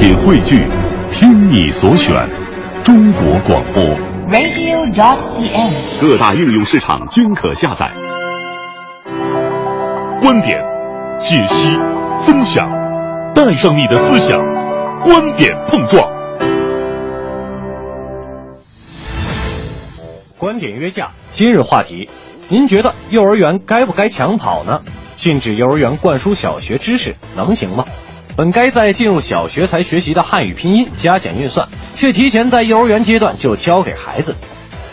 品汇聚，听你所选，中国广播。radio.dot.cn，。各大应用市场均可下载。观点、解析、分享，带上你的思想，观点碰撞。观点约架，今日话题：您觉得幼儿园该不该抢跑呢？禁止幼儿园灌输小学知识能行吗？本该在进入小学才学习的汉语拼音、加减运算，却提前在幼儿园阶段就教给孩子。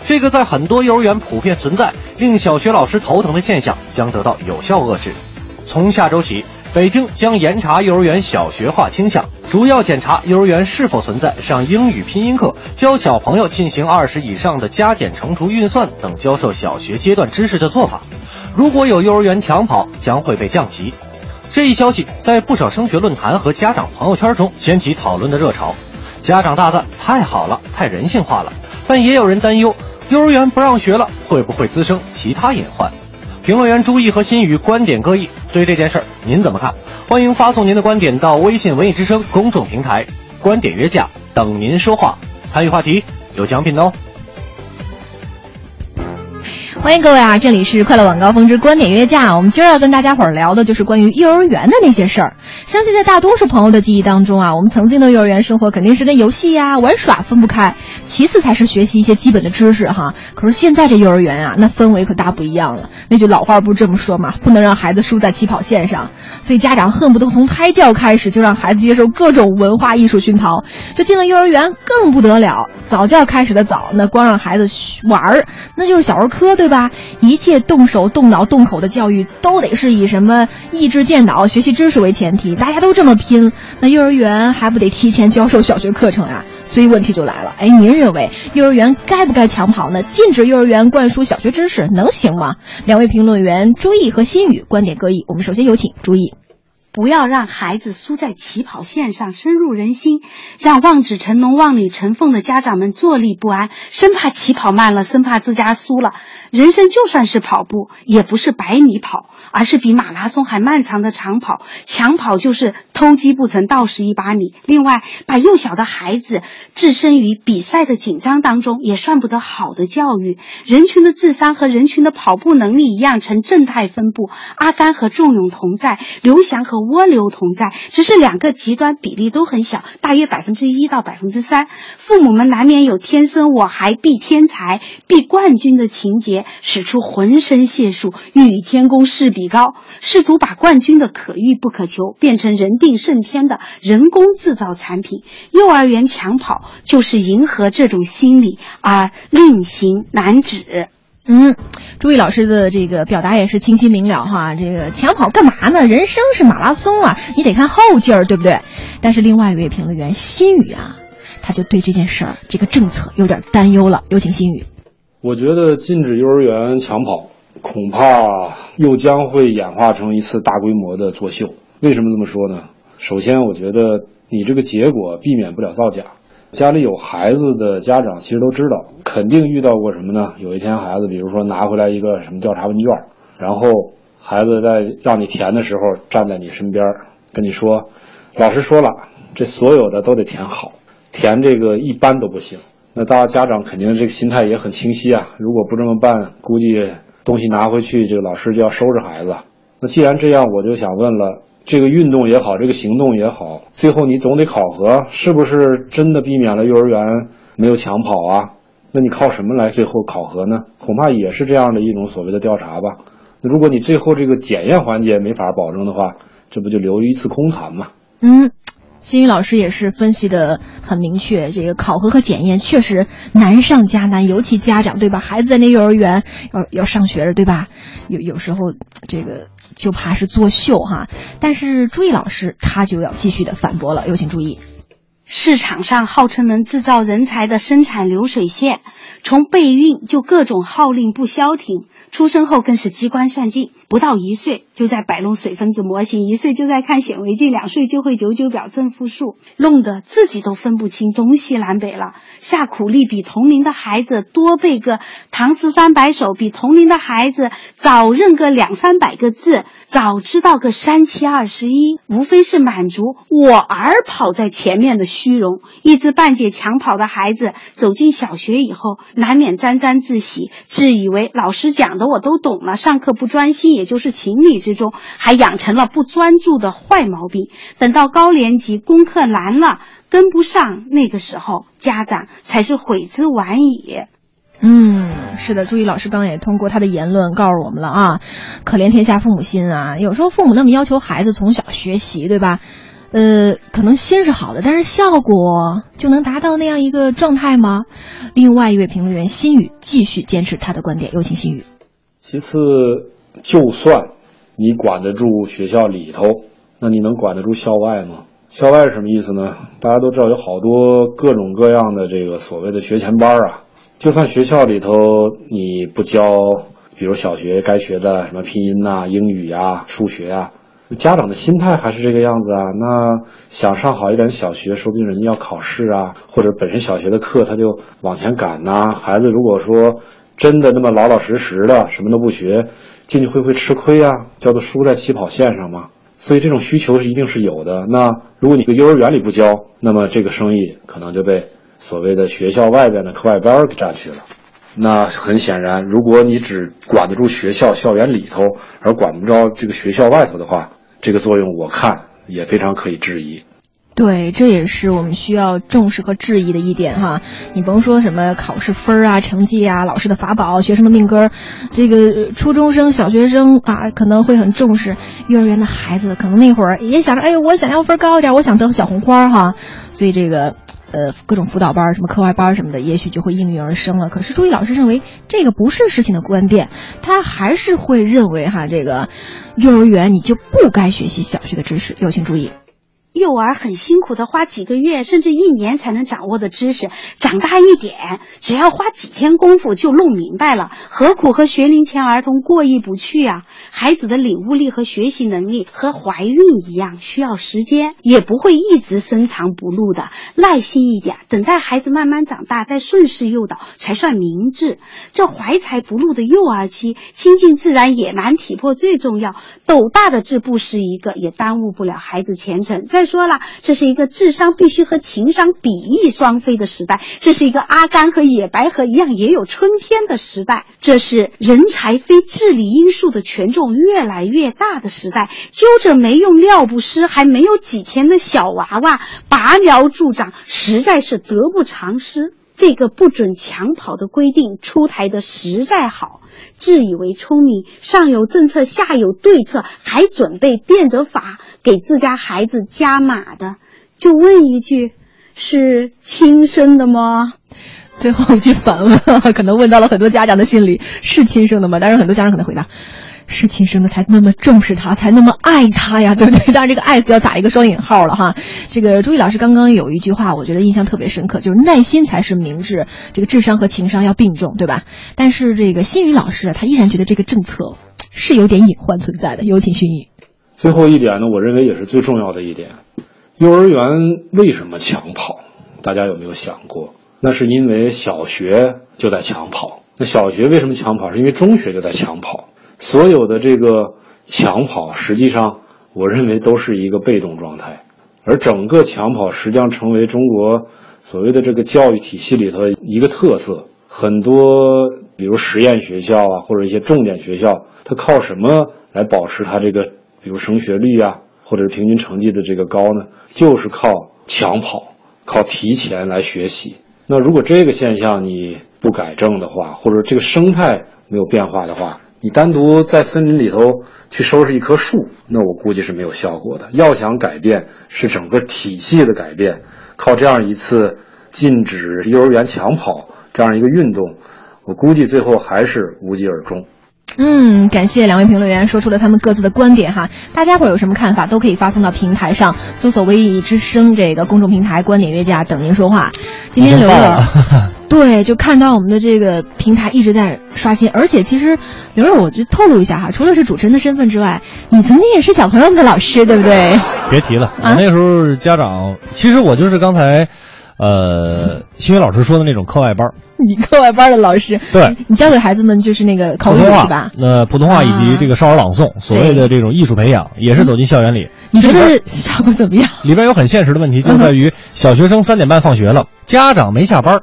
这个在很多幼儿园普遍存在、令小学老师头疼的现象，将得到有效遏制。从下周起，北京将严查幼儿园小学化倾向，主要检查幼儿园是否存在上英语拼音课、教小朋友进行二十以上的加减乘除运算等教授小学阶段知识的做法。如果有幼儿园抢跑，将会被降级。这一消息在不少升学论坛和家长朋友圈中掀起讨论的热潮。家长大赞太好了，太人性化了，但也有人担忧，幼儿园不让学了，会不会滋生其他隐患？评论员朱毅和心宇观点各异，对这件事儿您怎么看？欢迎发送您的观点到微信文艺之声公众平台“观点约架”，等您说话。参与话题有奖品哦。欢迎各位啊！这里是快乐晚高峰之观点约架。我们今儿要跟大家伙儿聊的就是关于幼儿园的那些事儿。相信在大多数朋友的记忆当中啊，我们曾经的幼儿园生活肯定是跟游戏呀、玩耍分不开，其次才是学习一些基本的知识哈。可是现在这幼儿园啊，那氛围可大不一样了。那句老话不是这么说嘛，不能让孩子输在起跑线上。所以家长恨不得从胎教开始就让孩子接受各种文化艺术熏陶。这进了幼儿园更不得了，早教开始的早，那光让孩子玩儿，那就是小儿科对吧？一切动手、动脑、动口的教育都得是以什么益智健脑、学习知识为前提，大家都这么拼，那幼儿园还不得提前教授小学课程啊？所以问题就来了，哎，您认为幼儿园该不该抢跑呢？禁止幼儿园灌输小学知识能行吗？两位评论员朱毅和新宇观点各异，我们首先有请朱毅。不要让孩子输在起跑线上，深入人心，让望子成龙、望女成凤的家长们坐立不安，生怕起跑慢了，生怕自家输了。人生就算是跑步，也不是百米跑，而是比马拉松还漫长的长跑。抢跑就是偷鸡不成倒蚀一把米。另外，把幼小的孩子置身于比赛的紧张当中，也算不得好的教育。人群的智商和人群的跑步能力一样呈正态分布。阿甘和仲永同在，刘翔和蜗牛同在，只是两个极端比例都很小，大约百分之一到百分之三。父母们难免有天生我孩必天才、必冠军的情节，使出浑身解数，欲与天公试比高，试图把冠军的可遇不可求变成人定胜天的人工制造产品。幼儿园抢跑就是迎合这种心理而令行难止。嗯，朱毅老师的这个表达也是清晰明了哈。这个抢跑干嘛呢？人生是马拉松啊，你得看后劲儿，对不对？但是另外一位评论员心宇啊，他就对这件事儿这个政策有点担忧了。有请心宇。我觉得禁止幼儿园抢跑，恐怕又将会演化成一次大规模的作秀。为什么这么说呢？首先，我觉得你这个结果避免不了造假。家里有孩子的家长其实都知道，肯定遇到过什么呢？有一天孩子，比如说拿回来一个什么调查问卷，然后孩子在让你填的时候，站在你身边跟你说：“老师说了，这所有的都得填好，填这个一般都不行。”那大家家长肯定这个心态也很清晰啊，如果不这么办，估计东西拿回去，这个老师就要收拾孩子。那既然这样，我就想问了。这个运动也好，这个行动也好，最后你总得考核，是不是真的避免了幼儿园没有抢跑啊？那你靠什么来最后考核呢？恐怕也是这样的一种所谓的调查吧。那如果你最后这个检验环节没法保证的话，这不就留一次空谈吗？嗯，新宇老师也是分析的很明确，这个考核和检验确实难上加难，尤其家长对吧？孩子在那幼儿园要要上学了对吧？有有时候这个。就怕是作秀哈，但是朱毅老师他就要继续的反驳了，有请注意。市场上号称能制造人才的生产流水线，从备孕就各种号令不消停。出生后更是机关算尽，不到一岁就在摆弄水分子模型，一岁就在看显微镜，两岁就会九九表正负数，弄得自己都分不清东西南北了。下苦力比同龄的孩子多背个唐诗三百首，比同龄的孩子早认个两三百个字。早知道个三七二十一，无非是满足我儿跑在前面的虚荣。一知半解抢跑的孩子走进小学以后，难免沾沾自喜，自以为老师讲的我都懂了，上课不专心也就是情理之中，还养成了不专注的坏毛病。等到高年级功课难了，跟不上，那个时候家长才是悔之晚矣。嗯，是的，朱毅老师刚刚也通过他的言论告诉我们了啊，可怜天下父母心啊！有时候父母那么要求孩子从小学习，对吧？呃，可能心是好的，但是效果就能达到那样一个状态吗？另外一位评论员心宇继续坚持他的观点，有请心宇。其次，就算你管得住学校里头，那你能管得住校外吗？校外是什么意思呢？大家都知道有好多各种各样的这个所谓的学前班啊。就算学校里头你不教，比如小学该学的什么拼音呐、英语呀、数学呀，家长的心态还是这个样子啊。那想上好一点小学，说不定人家要考试啊，或者本身小学的课他就往前赶呐。孩子如果说真的那么老老实实的什么都不学，进去会不会吃亏啊？叫做输在起跑线上吗？所以这种需求是一定是有的。那如果你个幼儿园里不教，那么这个生意可能就被。所谓的学校外边的课外班给占去了，那很显然，如果你只管得住学校校园里头，而管不着这个学校外头的话，这个作用我看也非常可以质疑。对，这也是我们需要重视和质疑的一点哈。你甭说什么考试分啊、成绩啊、老师的法宝、学生的命根儿，这个初中生、小学生啊，可能会很重视；幼儿园的孩子可能那会儿也想着，哎，我想要分高一点，我想得小红花哈。所以这个。呃，各种辅导班、什么课外班什么的，也许就会应运而生了。可是朱毅老师认为这个不是事情的观点，他还是会认为哈，这个幼儿园你就不该学习小学的知识。有请注意。幼儿很辛苦的花几个月甚至一年才能掌握的知识，长大一点，只要花几天功夫就弄明白了，何苦和学龄前儿童过意不去啊？孩子的领悟力和学习能力和怀孕一样，需要时间，也不会一直深藏不露的。耐心一点，等待孩子慢慢长大，再顺势诱导才算明智。这怀才不露的幼儿期，亲近自然，野蛮体魄最重要。斗大的志不识一个，也耽误不了孩子前程。再说了，这是一个智商必须和情商比翼双飞的时代，这是一个阿甘和野百合一样也有春天的时代，这是人才非智力因素的权重越来越大的时代。揪着没用尿不湿还没有几天的小娃娃拔苗助长，实在是得不偿失。这个不准抢跑的规定出台的实在好，自以为聪明，上有政策下有对策，还准备变着法。给自家孩子加码的，就问一句：是亲生的吗？最后一句反问，可能问到了很多家长的心里：是亲生的吗？但是很多家长可能回答：是亲生的，才那么重视他，才那么爱他呀，对不对？当然，这个“爱”字要打一个双引号了哈。这个朱毅老师刚刚有一句话，我觉得印象特别深刻，就是耐心才是明智，这个智商和情商要并重，对吧？但是这个新宇老师他依然觉得这个政策是有点隐患存在的。有请新宇。最后一点呢，我认为也是最重要的一点，幼儿园为什么抢跑？大家有没有想过？那是因为小学就在抢跑。那小学为什么抢跑？是因为中学就在抢跑。所有的这个抢跑，实际上我认为都是一个被动状态，而整个抢跑实际上成为中国所谓的这个教育体系里头一个特色。很多比如实验学校啊，或者一些重点学校，它靠什么来保持它这个？比如升学率啊，或者是平均成绩的这个高呢，就是靠抢跑，靠提前来学习。那如果这个现象你不改正的话，或者这个生态没有变化的话，你单独在森林里头去收拾一棵树，那我估计是没有效果的。要想改变，是整个体系的改变。靠这样一次禁止幼儿园抢跑这样一个运动，我估计最后还是无疾而终。嗯，感谢两位评论员说出了他们各自的观点哈，大家伙有什么看法都可以发送到平台上，搜索“微艺之声”这个公众平台，观点约架等您说话。今天刘乐，对，就看到我们的这个平台一直在刷新，而且其实刘乐，我就透露一下哈，除了是主持人的身份之外，你曾经也是小朋友们的老师，对不对？别提了，我那时候家长，其实我就是刚才。呃，新宇老师说的那种课外班，你课外班的老师，对你教给孩子们就是那个口语是吧？那普通话以及这个少儿朗诵，所谓的这种艺术培养，也是走进校园里。你觉得效果怎么样？里边有很现实的问题，就在于小学生三点半放学了，家长没下班，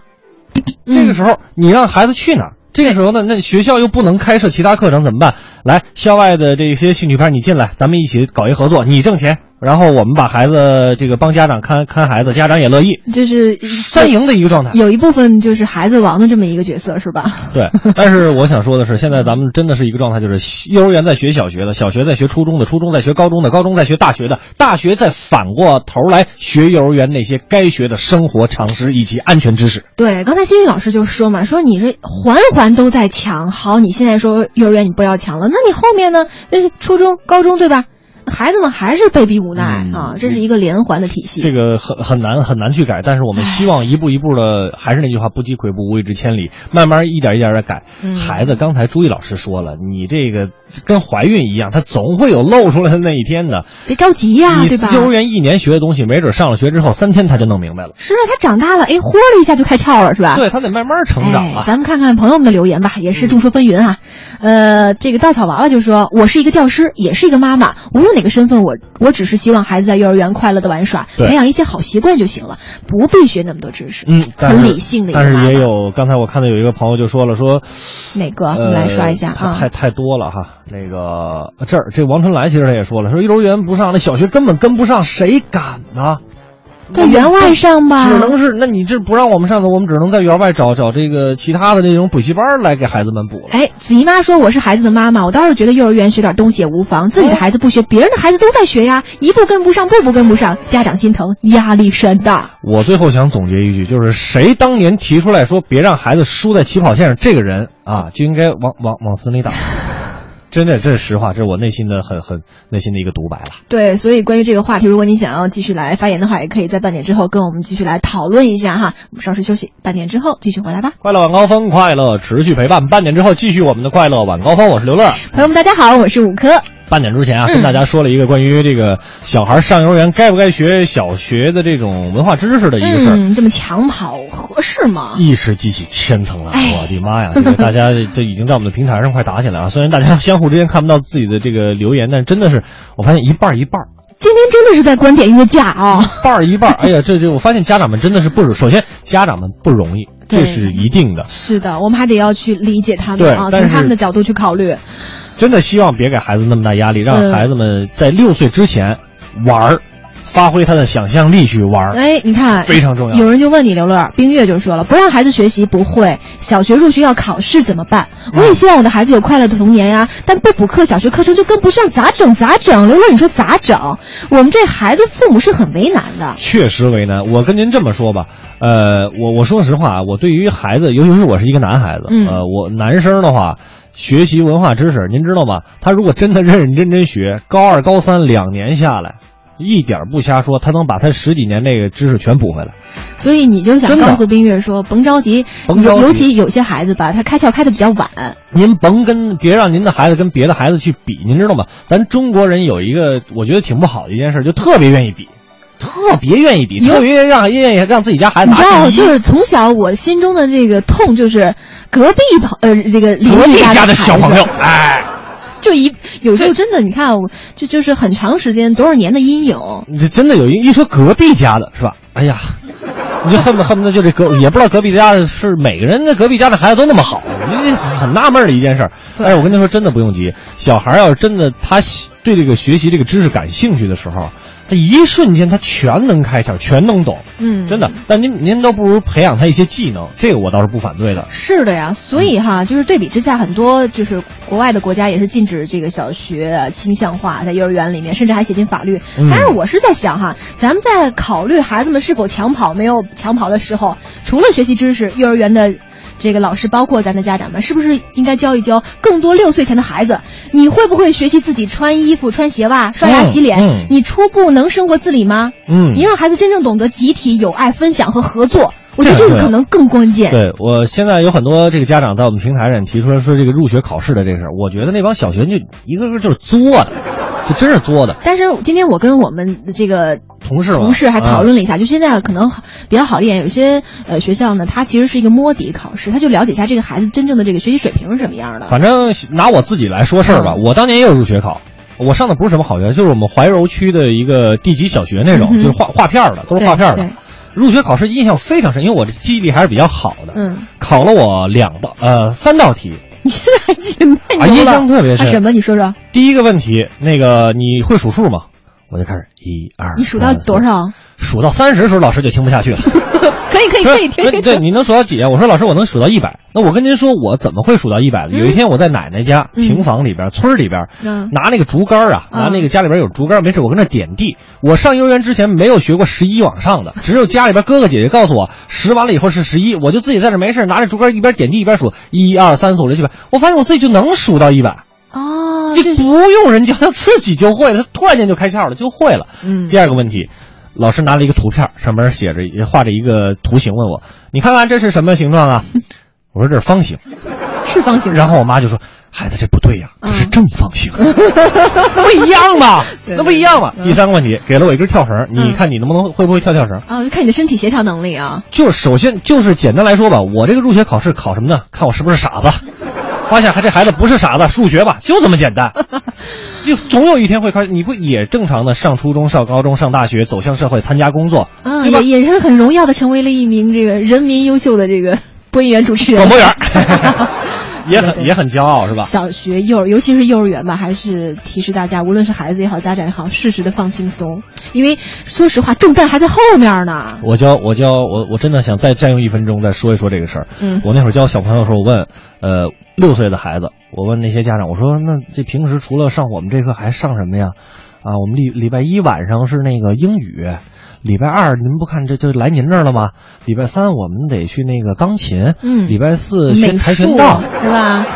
这个时候你让孩子去哪儿？这个时候呢，那学校又不能开设其他课程，怎么办？来，校外的这些兴趣班，你进来，咱们一起搞一合作，你挣钱。然后我们把孩子这个帮家长看看孩子，家长也乐意，就是三赢的一个状态。有一部分就是孩子王的这么一个角色，是吧？对。但是我想说的是，现在咱们真的是一个状态，就是幼儿园在学小学的，小学在学初中的，初中在学高中的，高中在学大学的，大学再反过头来学幼儿园那些该学的生活常识以及安全知识。对，刚才新宇老师就说嘛，说你这环环都在抢，好，你现在说幼儿园你不要抢了，那你后面呢？那是初中、高中，对吧？孩子们还是被逼无奈啊，这是一个连环的体系。这个很很难很难去改，但是我们希望一步一步的，还是那句话，不积跬步，无以至千里，慢慢一点一点的改。孩子，刚才朱毅老师说了，你这个跟怀孕一样，他总会有露出来的那一天的。别着急呀，对吧？幼儿园一年学的东西，没准上了学之后三天他就弄明白了。是啊，他长大了，哎，豁了一下就开窍了，是吧？对他得慢慢成长啊。咱们看看朋友们的留言吧，也是众说纷纭啊。呃，这个稻草娃娃就说：“我是一个教师，也是一个妈妈，无论哪个身份，我。”我只是希望孩子在幼儿园快乐的玩耍，培养一些好习惯就行了，不必学那么多知识。嗯，很理性的一个。但是也有，刚才我看到有一个朋友就说了，说哪个？我们来刷一下啊。太太多了哈。那个这儿，这王春来其实他也说了，说幼儿园不上，那小学根本跟不上，谁敢呢？在园外上吧，只能是那你这不让我们上的，我们只能在园外找找这个其他的那种补习班来给孩子们补了。哎，子怡妈说我是孩子的妈妈，我倒是觉得幼儿园学点东西也无妨，自己的孩子不学，别人的孩子都在学呀，一步跟不上，步步跟不上，家长心疼，压力山大。我最后想总结一句，就是谁当年提出来说别让孩子输在起跑线上，这个人啊就应该往往往死里打。真的，这是实话，这是我内心的很很内心的一个独白了。对，所以关于这个话题，如果你想要继续来发言的话，也可以在半点之后跟我们继续来讨论一下哈。我们稍事休息，半点之后继续回来吧。快乐晚高峰，快乐持续陪伴。半点之后继续我们的快乐晚高峰，我是刘乐。朋友们，大家好，我是五科。半点之前啊，跟大家说了一个关于这个小孩上幼儿园该不该学小学的这种文化知识的一个事儿。嗯这么抢跑合适吗？一时激起千层浪，我的妈呀！这个大家 这已经在我们的平台上快打起来了。虽然大家相互之间看不到自己的这个留言，但真的是我发现一半一半。今天真的是在观点约架啊！一半一半。哎呀，这这我发现家长们真的是不首先家长们不容易，这是一定的。是的，我们还得要去理解他们啊，从他们的角度去考虑。真的希望别给孩子那么大压力，让孩子们在六岁之前玩儿，发挥他的想象力去玩儿。哎，你看，非常重要。有人就问你刘乐，冰月就说了，不让孩子学习不会，小学入学要考试怎么办？我也希望我的孩子有快乐的童年呀，但不补课，小学课程就跟不上，咋整？咋整？刘乐，你说咋整？我们这孩子父母是很为难的，确实为难。我跟您这么说吧，呃，我我说实话，我对于孩子，尤其是我是一个男孩子，呃，我男生的话。学习文化知识，您知道吗？他如果真的认认真真学，高二、高三两年下来，一点不瞎说，他能把他十几年那个知识全补回来。所以你就想告诉冰月说，甭着急，甭着急。尤其有些孩子吧，他开窍开的比较晚。您甭跟别让您的孩子跟别的孩子去比，您知道吗？咱中国人有一个我觉得挺不好的一件事，就特别愿意比。特别愿意比，特别让愿意让自己家孩子。你知道，就是从小我心中的这个痛，就是隔壁朋呃这个邻居家的小朋友，哎，就一有时候真的，你看，就就是很长时间多少年的阴影。这真的有一一说隔壁家的是吧？哎呀，你就恨不恨不得就这隔也不知道隔壁家的是每个人的隔壁家的孩子都那么好，你很纳闷的一件事。但是我跟你说，真的不用急，小孩要是真的他对这个学习这个知识感兴趣的时候。他一瞬间，他全能开窍，全能懂，嗯，真的。但您您都不如培养他一些技能，这个我倒是不反对的。是的呀，所以哈，就是对比之下，很多就是国外的国家也是禁止这个小学倾向化，在幼儿园里面，甚至还写进法律。但是我是在想哈，咱们在考虑孩子们是否抢跑没有抢跑的时候，除了学习知识，幼儿园的。这个老师，包括咱的家长们，是不是应该教一教更多六岁前的孩子？你会不会学习自己穿衣服、穿鞋袜、刷牙、洗脸？嗯嗯你初步能生活自理吗？嗯你让孩子真正懂得集体、友爱、分享和合作，我觉得这个可能更关键。对我现在有很多这个家长在我们平台上提出来说这个入学考试的这个事儿，我觉得那帮小学就一个个就是作的，就真是作的。但是今天我跟我们这个同事同事还讨论啊了一下，就现在可能比较好一点，有些呃学校呢，它其实是一个摸底考试，他就了解一下这个孩子真正的这个学习水平是什么样的。反正拿我自己来说事儿嗯吧，我当年也有入学考。我上的不是什么好学校，就是我们怀柔区的一个地级小学那种，嗯就是画画片儿的，都是画片儿的。入学考试印象非常深，因为我这记忆力还是比较好的。嗯，考了我两道呃三道题。你现在还记得太啊印，象特别深啊什么？你说说，第一个问题，那个你会数数吗？我就开始一二，你数到多？少？数到三十的时候，老师就听不下去了。可以可以可以，可以对对，你能数到几啊？我说老师，我能数到一百。那我跟您说，我怎么会数到一百呢？有一天我在奶奶家嗯平房里边、村儿里边，嗯拿那个竹竿啊，嗯拿那个家里边有竹竿，没事我跟那点地。我上幼儿园之前没有学过十一往上的，只有家里边哥哥姐姐告诉我十完了以后是十一，我就自己在这没事拿着竹竿一边点地一边数一二三四五六七八，我发现我自己就能数到一百。哦，就这不用人教，他自己就会了，他突然间就开窍了，就会了。嗯第二个问题，老师拿了一个图片，上面写着画着一个图形，问我：“你看看这是什么形状啊？”我说：“这是方形。是方形”的。然后我妈就说：“孩子，这不对呀、嗯这是正方形，不一样嘛，那不一样嘛。”嗯第三个问题，给了我一根跳绳，你嗯看你能不能会不会跳跳绳？啊，就看你的身体协调能力啊。就是首先就是简单来说吧，我这个入学考试考什么呢？看我是不是傻子。发现还这孩子不是傻子，数学吧，就这么简单。就总有一天会开，你不也正常的上初中、上高中、上大学，走向社会，参加工作，啊，也也是很荣耀的成为了一名这个人民优秀的这个 播音员主持人。广播员也很也很骄傲，是吧？小学、幼儿，尤其是幼儿园吧，还是提示大家，无论是孩子也好，家长也好，适时的放轻松，因为说实话，重担还在后面呢。我教我教我我真的想再占用一分钟再说一说这个事儿。嗯我那会儿教小朋友的时候，我问，呃，六岁的孩子，我问那些家长，我说那这平时除了上我们这课还上什么呀？啊，我们礼礼拜一晚上是那个英语，礼拜二您不看这就来您这儿了吗？礼拜三我们得去那个钢琴，嗯礼拜四学跆拳道。是吧？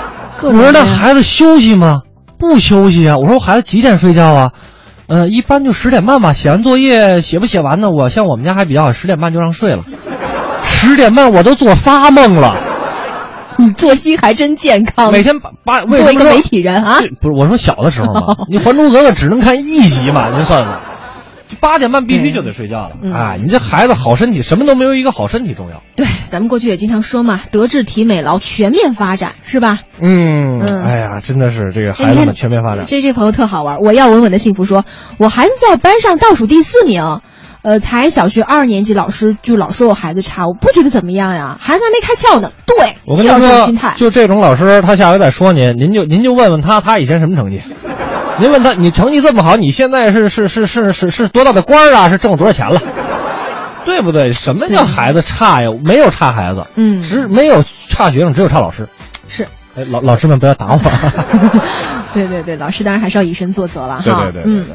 各我说那孩子休息吗？不休息啊！我说孩子几点睡觉啊？呃，一般就十点半吧。写完作业写不写完呢？我像我们家还比较好，十点半就让睡了。十点半我都做仨梦了，你作息还真健康，每天八八为什么做一个媒体人啊不是我说小的时候嘛，你《还珠格格》只能看一集嘛，您算算，八点半必须就得睡觉了。嗯哎，你这孩子好身体，什么都没有一个好身体重要。对，咱们过去也经常说嘛，德智体美劳全面发展，是吧？嗯嗯哎呀，真的是这个孩子们全面发展。这这朋友特好玩，我要稳稳的幸福说，我孩子在班上倒数第四名，呃，才小学二年级，老师就老说我孩子差，我不觉得怎么样呀，孩子还没开窍呢。对，我跟就是您说心态，。就这种老师，他下回再说您，您就您就问问他，他以前什么成绩？您问他，你成绩这么好，你现在是是是是是是多大的官儿啊？是挣了多少钱了？对不对？什么叫孩子差呀？没有差孩子，嗯只没有差学生，只有差老师。是，哎，老老师们不要打我。对对对，老师当然还是要以身作则了对对对对对。